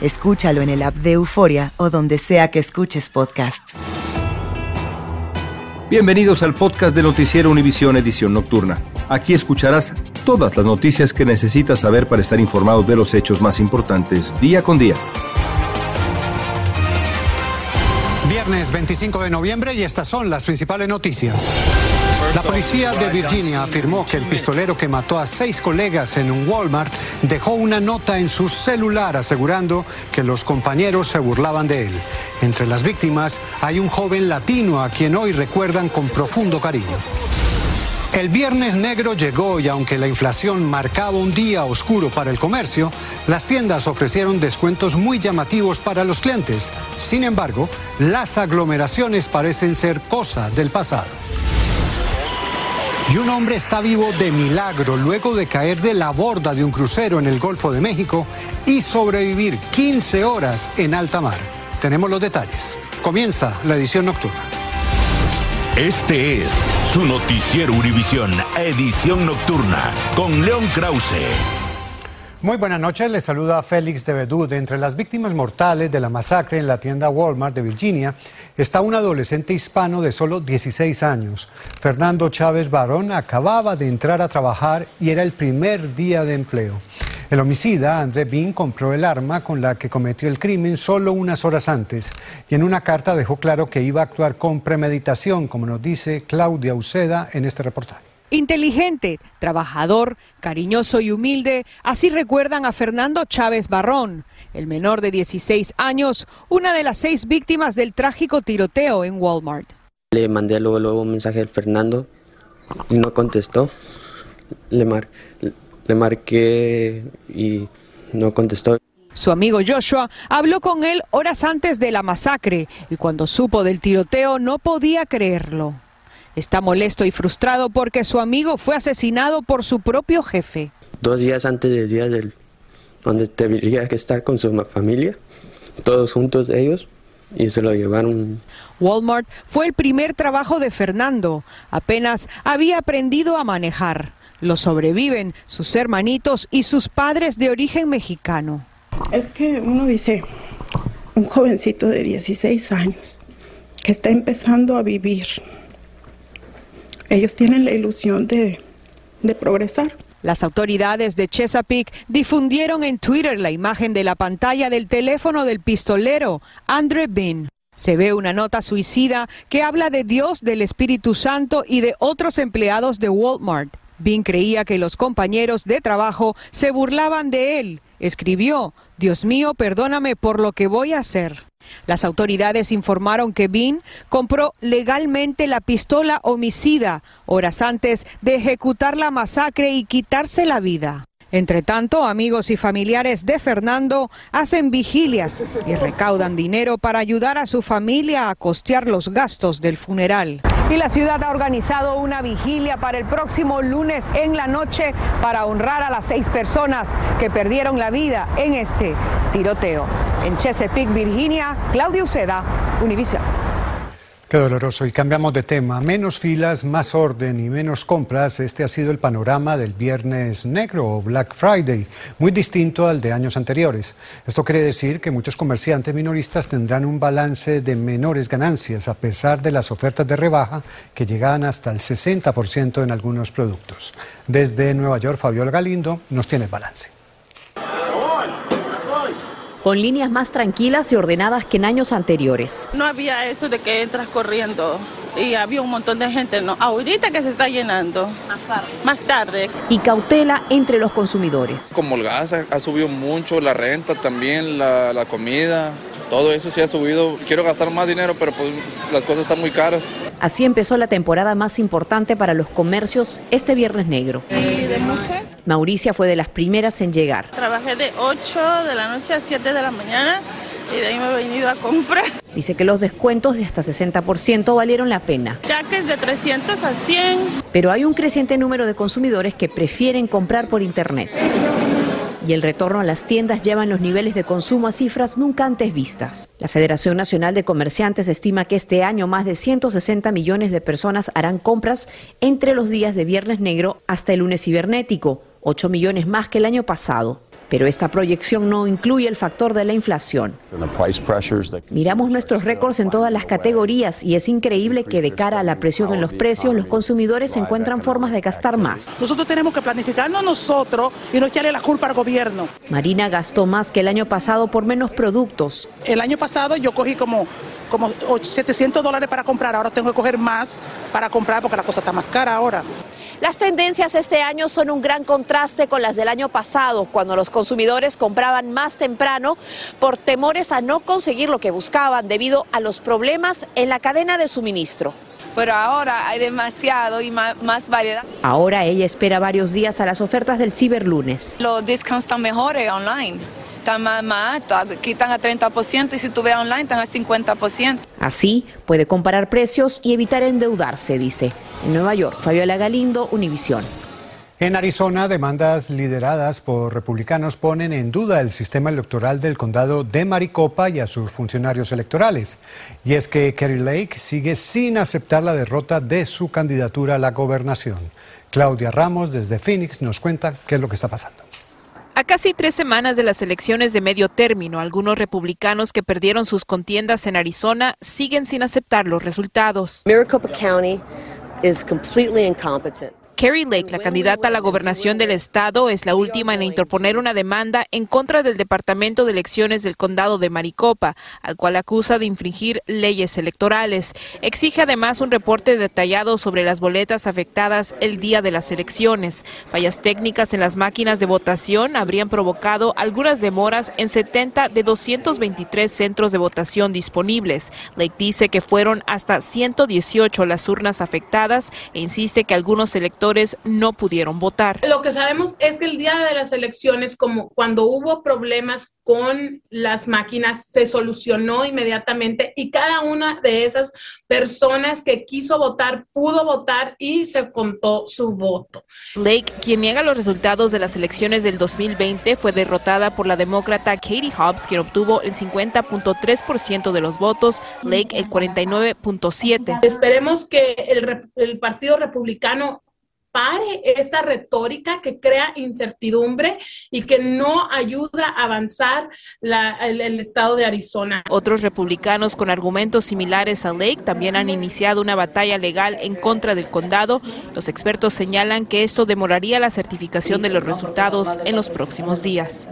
Escúchalo en el app de Euforia o donde sea que escuches podcasts. Bienvenidos al podcast de Noticiero Univisión Edición Nocturna. Aquí escucharás todas las noticias que necesitas saber para estar informado de los hechos más importantes día con día. Viernes 25 de noviembre y estas son las principales noticias. La policía de Virginia afirmó que el pistolero que mató a seis colegas en un Walmart dejó una nota en su celular asegurando que los compañeros se burlaban de él. Entre las víctimas hay un joven latino a quien hoy recuerdan con profundo cariño. El viernes negro llegó y aunque la inflación marcaba un día oscuro para el comercio, las tiendas ofrecieron descuentos muy llamativos para los clientes. Sin embargo, las aglomeraciones parecen ser cosa del pasado. Y un hombre está vivo de milagro luego de caer de la borda de un crucero en el Golfo de México y sobrevivir 15 horas en alta mar. Tenemos los detalles. Comienza la edición nocturna. Este es su noticiero Univisión, edición nocturna, con León Krause. Muy buenas noches, les saluda Félix de Bedú. Entre las víctimas mortales de la masacre en la tienda Walmart de Virginia está un adolescente hispano de solo 16 años. Fernando Chávez Barón acababa de entrar a trabajar y era el primer día de empleo. El homicida, André Bean, compró el arma con la que cometió el crimen solo unas horas antes y en una carta dejó claro que iba a actuar con premeditación, como nos dice Claudia Uceda en este reportaje. Inteligente, trabajador, cariñoso y humilde, así recuerdan a Fernando Chávez Barrón, el menor de 16 años, una de las seis víctimas del trágico tiroteo en Walmart. Le mandé luego, luego un mensaje al Fernando y no contestó. Le, mar, le marqué y no contestó. Su amigo Joshua habló con él horas antes de la masacre y cuando supo del tiroteo no podía creerlo. Está molesto y frustrado porque su amigo fue asesinado por su propio jefe. Dos días antes del día del donde debería que estar con su familia, todos juntos ellos, y se lo llevaron. Walmart fue el primer trabajo de Fernando. Apenas había aprendido a manejar. Lo sobreviven sus hermanitos y sus padres de origen mexicano. Es que uno dice, un jovencito de 16 años que está empezando a vivir ellos tienen la ilusión de, de progresar. Las autoridades de Chesapeake difundieron en Twitter la imagen de la pantalla del teléfono del pistolero, Andre Bean. Se ve una nota suicida que habla de Dios, del Espíritu Santo y de otros empleados de Walmart. Bean creía que los compañeros de trabajo se burlaban de él. Escribió, Dios mío, perdóname por lo que voy a hacer. Las autoridades informaron que Bean compró legalmente la pistola homicida horas antes de ejecutar la masacre y quitarse la vida. Entre tanto, amigos y familiares de Fernando hacen vigilias y recaudan dinero para ayudar a su familia a costear los gastos del funeral. Y la ciudad ha organizado una vigilia para el próximo lunes en la noche para honrar a las seis personas que perdieron la vida en este tiroteo. En Chesapeake, Virginia, Claudia Uceda, Univision. Qué doloroso. Y cambiamos de tema. Menos filas, más orden y menos compras. Este ha sido el panorama del Viernes Negro o Black Friday, muy distinto al de años anteriores. Esto quiere decir que muchos comerciantes minoristas tendrán un balance de menores ganancias, a pesar de las ofertas de rebaja que llegan hasta el 60% en algunos productos. Desde Nueva York, Fabiola Galindo nos tiene el balance con líneas más tranquilas y ordenadas que en años anteriores. No había eso de que entras corriendo y había un montón de gente, no, ahorita que se está llenando. Más tarde. Más tarde. Y cautela entre los consumidores. Como el gas ha, subido mucho, la renta también, la, la comida, todo eso sí ha subido. Quiero gastar más dinero, pero pues las cosas están muy caras. Así empezó la temporada más importante para los comercios este Viernes Negro. ¿Y de mujer? Mauricia fue de las primeras en llegar. Trabajé de 8 de la noche a 7 de la mañana y de ahí me he venido a comprar. Dice que los descuentos de hasta 60% valieron la pena. Jaques de 300 a 100. Pero hay un creciente número de consumidores que prefieren comprar por internet y el retorno a las tiendas llevan los niveles de consumo a cifras nunca antes vistas. La Federación Nacional de Comerciantes estima que este año más de 160 millones de personas harán compras entre los días de Viernes Negro hasta el lunes cibernético, 8 millones más que el año pasado. Pero esta proyección no incluye el factor de la inflación. Miramos nuestros récords en todas las categorías y es increíble que de cara a la presión en los precios, los consumidores encuentran formas de gastar más. Nosotros tenemos que planificarnos nosotros y no echarle la culpa al gobierno. Marina gastó más que el año pasado por menos productos. El año pasado yo cogí como como 700 dólares para comprar, ahora tengo que coger más para comprar porque la cosa está más cara ahora. Las tendencias este año son un gran contraste con las del año pasado, cuando los consumidores compraban más temprano por temores a no conseguir lo que buscaban debido a los problemas en la cadena de suministro pero ahora hay demasiado y más, variedad. Ahora ella espera varios días a las ofertas del ciberlunes. Los discounts están mejores online están más, quitan a 30% y si tú ves online están a 50%. Así puede comparar precios y evitar endeudarse, dice. En Nueva York, Fabiola Galindo, Univisión. En Arizona, demandas lideradas por republicanos ponen en duda el sistema electoral del condado de Maricopa y a sus funcionarios electorales. Y es que Kerry Lake sigue sin aceptar la derrota de su candidatura a la gobernación. Claudia Ramos desde Phoenix nos cuenta qué es lo que está pasando. A casi tres semanas de las elecciones de medio término, algunos republicanos que perdieron sus contiendas en Arizona siguen sin aceptar los resultados. Maricopa County is completely incompetent. Kerry Lake, la candidata a la gobernación del estado, es la última en interponer una demanda en contra del Departamento de Elecciones del Condado de Maricopa, al cual acusa de infringir leyes electorales. Exige además un reporte detallado sobre las boletas afectadas el día de las elecciones. Fallas técnicas en las máquinas de votación habrían provocado algunas demoras en 70 de 223 centros de votación disponibles. Lake dice que fueron hasta 118 las urnas afectadas e insiste que algunos electores no pudieron votar. Lo que sabemos es que el día de las elecciones, como cuando hubo problemas con las máquinas, se solucionó inmediatamente y cada una de esas personas que quiso votar pudo votar y se contó su voto. Lake, quien niega los resultados de las elecciones del 2020, fue derrotada por la demócrata Katie Hobbs, quien obtuvo el 50.3% de los votos, Lake el 49.7%. Esperemos que el, el Partido Republicano pare esta retórica que crea incertidumbre y que no ayuda a avanzar el, estado de Arizona. Otros republicanos con argumentos similares a Lake también han iniciado una batalla legal en contra del condado. Los expertos señalan que esto demoraría la certificación de los resultados en los próximos días.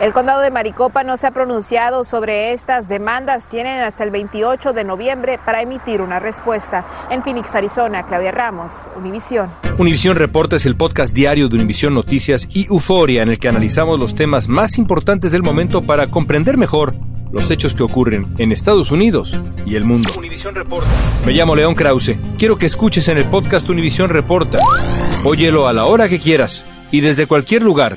El condado de Maricopa no se ha pronunciado sobre estas demandas. Tienen hasta el 28 de noviembre para emitir una respuesta. En Phoenix, Arizona, Claudia Ramos, Univisión. Univisión Reporta es el podcast diario de Univisión Noticias y Euforia en el que analizamos los temas más importantes del momento para comprender mejor los hechos que ocurren en Estados Unidos y el mundo. Univisión Reporta. Me llamo León Krause. Quiero que escuches en el podcast Univisión Reporta. Óyelo a la hora que quieras y desde cualquier lugar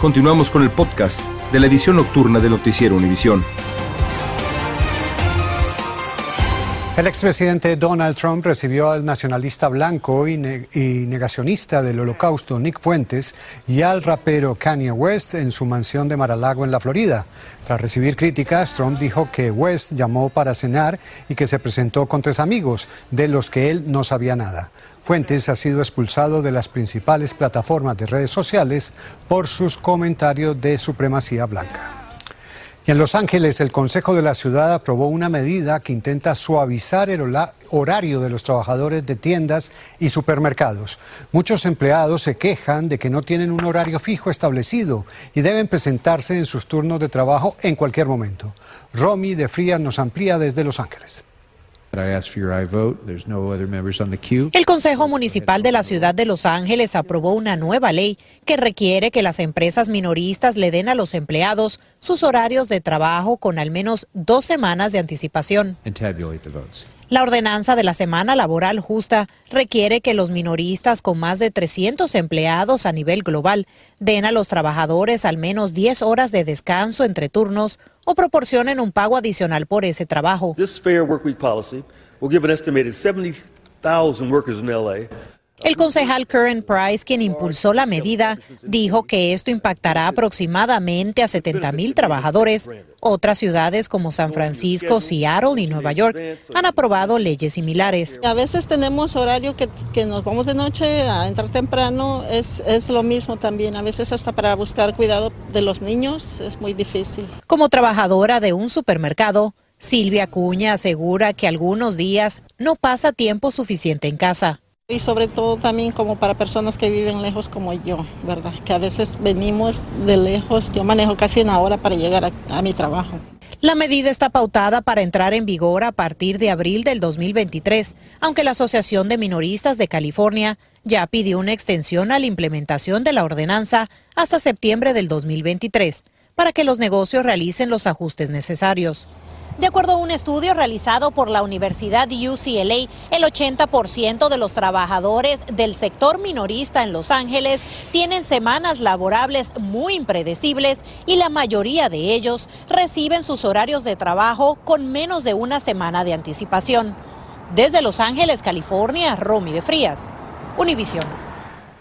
Continuamos con el podcast de la edición nocturna de Noticiero Univisión. El expresidente Donald Trump recibió al nacionalista blanco y, y negacionista del holocausto Nick Fuentes y al rapero Kanye West en su mansión de Mar-a-Lago en la Florida. Tras recibir críticas, Trump dijo que West llamó para cenar y que se presentó con tres amigos, de los que él no sabía nada. Fuentes ha sido expulsado de las principales plataformas de redes sociales por sus comentarios de supremacía blanca. Y en Los Ángeles, el Consejo de la Ciudad aprobó una medida que intenta suavizar el horario de los trabajadores de tiendas y supermercados. Muchos empleados se quejan de que no tienen un horario fijo establecido y deben presentarse en sus turnos de trabajo en cualquier momento. Romy de Frías nos amplía desde Los Ángeles. El Consejo Municipal de la Ciudad de Los Ángeles aprobó una nueva ley que requiere que las empresas minoristas le den a los empleados sus horarios de trabajo con al menos dos semanas de anticipación. La ordenanza de la semana laboral justa requiere que los minoristas con más de 300 empleados a nivel global den a los trabajadores al menos 10 horas de descanso entre turnos o proporcionen un pago adicional por ese trabajo. This fair workweek policy will give an estimated 70,000 workers in LA El concejal Curran Price, quien impulsó la medida, dijo que esto impactará aproximadamente a 70 mil trabajadores. Otras ciudades como San Francisco, Seattle y Nueva York han aprobado leyes similares. A veces tenemos horario que, que nos vamos de noche a entrar temprano, es, es lo mismo también. A veces hasta para buscar cuidado de los niños es muy difícil. Como trabajadora de un supermercado, Silvia Cuña asegura que algunos días no pasa tiempo suficiente en casa. Y sobre todo también como para personas que viven lejos como yo, ¿verdad? Que a veces venimos de lejos, yo manejo casi una hora para llegar a, mi trabajo. La medida está pautada para entrar en vigor a partir de abril del 2023, aunque la Asociación de Minoristas de California ya pidió una extensión a la implementación de la ordenanza hasta septiembre del 2023 para que los negocios realicen los ajustes necesarios. De acuerdo a un estudio realizado por la Universidad UCLA, el 80% de los trabajadores del sector minorista en Los Ángeles tienen semanas laborables muy impredecibles y la mayoría de ellos reciben sus horarios de trabajo con menos de una semana de anticipación. Desde Los Ángeles, California, Romy de Frías, Univisión.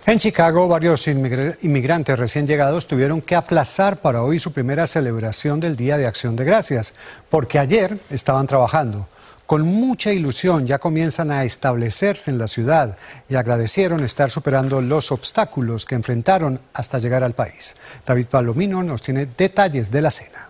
En Chicago, varios inmigr- inmigrantes recién llegados tuvieron que aplazar para hoy su primera celebración del Día de Acción de Gracias, porque ayer estaban trabajando. Con mucha ilusión ya comienzan a establecerse en la ciudad y agradecieron estar superando los obstáculos que enfrentaron hasta llegar al país. David Palomino nos tiene detalles de la cena.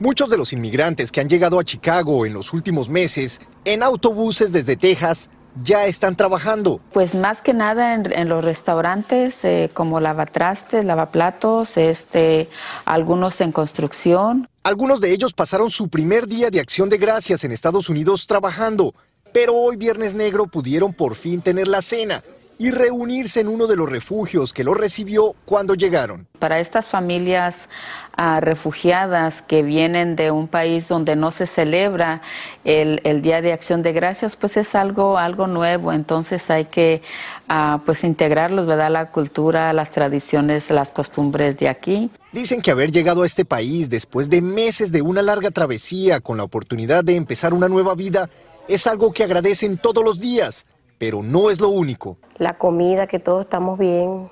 Muchos de los inmigrantes que han llegado a Chicago en los últimos meses en autobuses desde Texas ya están trabajando. Pues más que nada en, en los restaurantes eh, como lavatrastes, lavaplatos, este, algunos en construcción. Algunos de ellos pasaron su primer día de acción de gracias en Estados Unidos trabajando, pero hoy Viernes Negro pudieron por fin tener la cena y reunirse en uno de los refugios que los recibió cuando llegaron. Para estas familias ah, refugiadas que vienen de un país donde no se celebra el, el Día de Acción de Gracias, pues es algo, algo nuevo. Entonces hay que ah, pues integrarlos, ¿verdad? La cultura, las tradiciones, las costumbres de aquí. Dicen que haber llegado a este país después de meses de una larga travesía con la oportunidad de empezar una nueva vida es algo que agradecen todos los días, pero no es lo único. la comida, que todos estamos bien,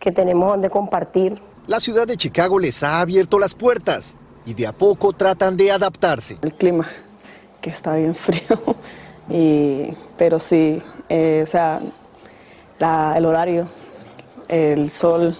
que tenemos donde compartir. La ciudad de Chicago les ha abierto las puertas y de a poco tratan de adaptarse. El clima, que está bien frío, y, pero sí, eh, o sea, la- el horario, el sol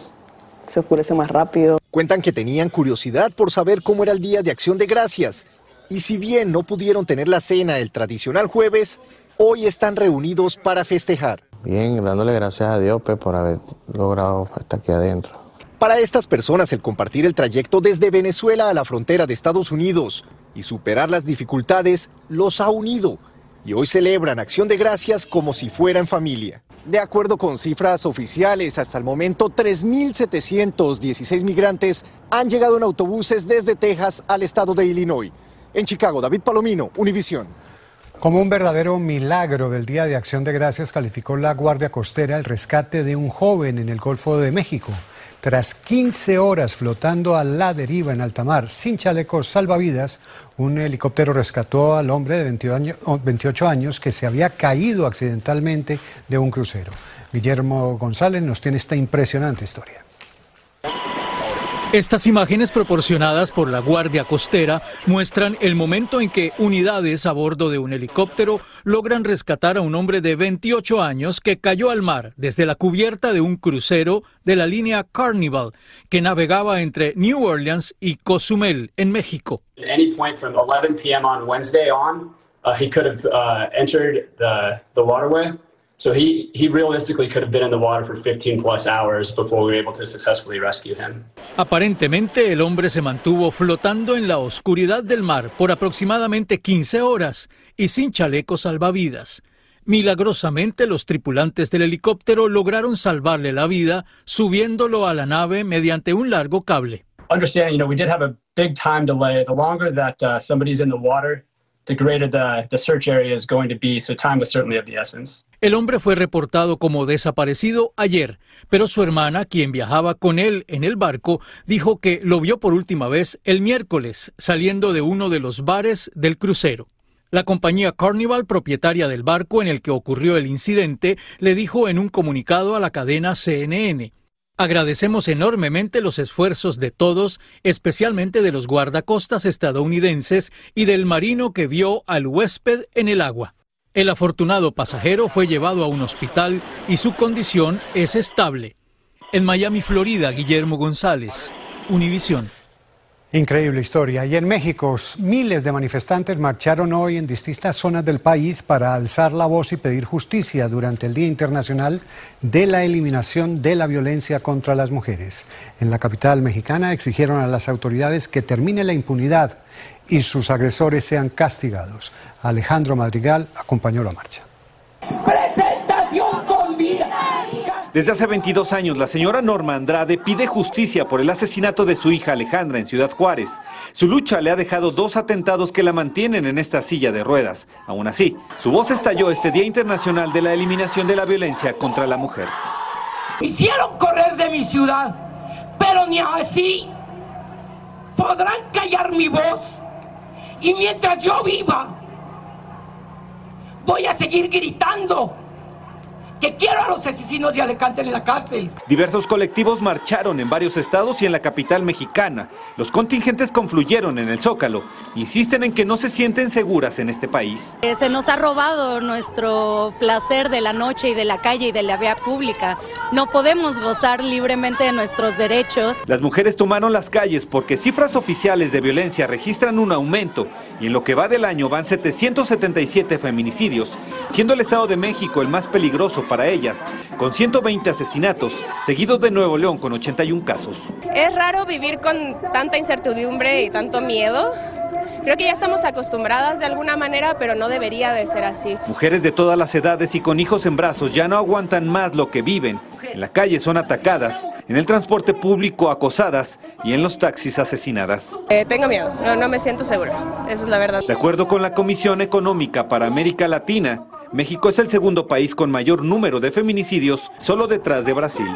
se oscurece más rápido. Cuentan que tenían curiosidad por saber cómo era el día de acción de gracias. Y si bien no pudieron tener la cena el tradicional jueves, hoy están reunidos para festejar. Bien, dándole gracias a Dios pues, por haber logrado estar aquí adentro. Para estas personas el compartir el trayecto desde Venezuela a la frontera de Estados Unidos y superar las dificultades los ha unido y hoy celebran acción de gracias como si fueran familia. De acuerdo con cifras oficiales, hasta el momento 3.716 migrantes han llegado en autobuses desde Texas al estado de Illinois. En Chicago, David Palomino, Univisión. Como un verdadero milagro del Día de Acción de Gracias calificó la Guardia Costera el rescate de un joven en el Golfo de México. Tras 15 horas flotando a la deriva en alta mar sin chalecos salvavidas, un helicóptero rescató al hombre de 28 años que se había caído accidentalmente de un crucero. Guillermo González nos tiene esta impresionante historia. Estas imágenes proporcionadas por la Guardia Costera muestran el momento en que unidades a bordo de un helicóptero logran rescatar a un hombre de 28 años que cayó al mar desde la cubierta de un crucero de la línea Carnival que navegaba entre New Orleans y Cozumel en México. Any point from 11 p.m. on Wednesday on, he could have entered the, the waterway. So he, he realistically could have been in the water for 15 plus hours before we were able to successfully rescue him. Aparentemente el hombre se mantuvo flotando en la oscuridad del mar por aproximadamente 15 horas y sin chalecos salvavidas. Milagrosamente los tripulantes del helicóptero lograron salvarle la vida subiéndolo a la nave mediante un largo cable. Understand, you know, we did have a big time delay. The longer that uh, somebody's in the water, el hombre fue reportado como desaparecido ayer, pero su hermana, quien viajaba con él en el barco, dijo que lo vio por última vez el miércoles saliendo de uno de los bares del crucero. La compañía Carnival, propietaria del barco en el que ocurrió el incidente, le dijo en un comunicado a la cadena CNN Agradecemos enormemente los esfuerzos de todos, especialmente de los guardacostas estadounidenses y del marino que vio al huésped en el agua. El afortunado pasajero fue llevado a un hospital y su condición es estable. En Miami, Florida, Guillermo González, Univisión. Increíble historia. Y en México, miles de manifestantes marcharon hoy en distintas zonas del país para alzar la voz y pedir justicia durante el Día Internacional de la Eliminación de la Violencia contra las Mujeres. En la capital mexicana exigieron a las autoridades que termine la impunidad y sus agresores sean castigados. Alejandro Madrigal acompañó la marcha. Vida. Desde hace 22 años, la señora Norma Andrade pide justicia por el asesinato de su hija Alejandra en Ciudad Juárez. Su lucha le ha dejado dos atentados que la mantienen en esta silla de ruedas. Aún así, su voz estalló este Día Internacional de la Eliminación de la Violencia contra la Mujer. Hicieron correr de mi ciudad, pero ni así podrán callar mi voz. Y mientras yo viva, voy a seguir gritando que quiero a los asesinos de Alicante en la cárcel. Diversos colectivos marcharon en varios estados y en la capital mexicana. Los contingentes confluyeron en el Zócalo. Insisten en que no se sienten seguras en este país. Eh, se nos ha robado nuestro placer de la noche y de la calle y de la vía pública. No podemos gozar libremente de nuestros derechos. Las mujeres tomaron las calles porque cifras oficiales de violencia registran un aumento y en lo que va del año van 777 feminicidios, siendo el Estado de México el más peligroso para ellas, con 120 asesinatos, seguidos de Nuevo León con 81 casos. Es raro vivir con tanta incertidumbre y tanto miedo. Creo que ya estamos acostumbradas de alguna manera, pero no debería de ser así. Mujeres de todas las edades y con hijos en brazos ya no aguantan más lo que viven. En la calle son atacadas, en el transporte público acosadas y en los taxis asesinadas. Eh, tengo miedo, no, no me siento segura, esa es la verdad. De acuerdo con la Comisión Económica para América Latina, México es el segundo país con mayor número de feminicidios, solo detrás de Brasil.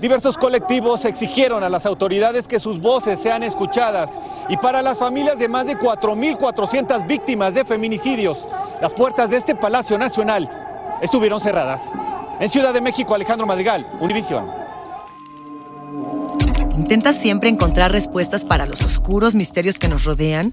Diversos colectivos exigieron a las autoridades que sus voces sean escuchadas y para las familias de más de 4.400 víctimas de feminicidios, las puertas de este Palacio Nacional estuvieron cerradas. En Ciudad de México, Alejandro Madrigal, Univisión. ¿Intentas siempre encontrar respuestas para los oscuros misterios que nos rodean?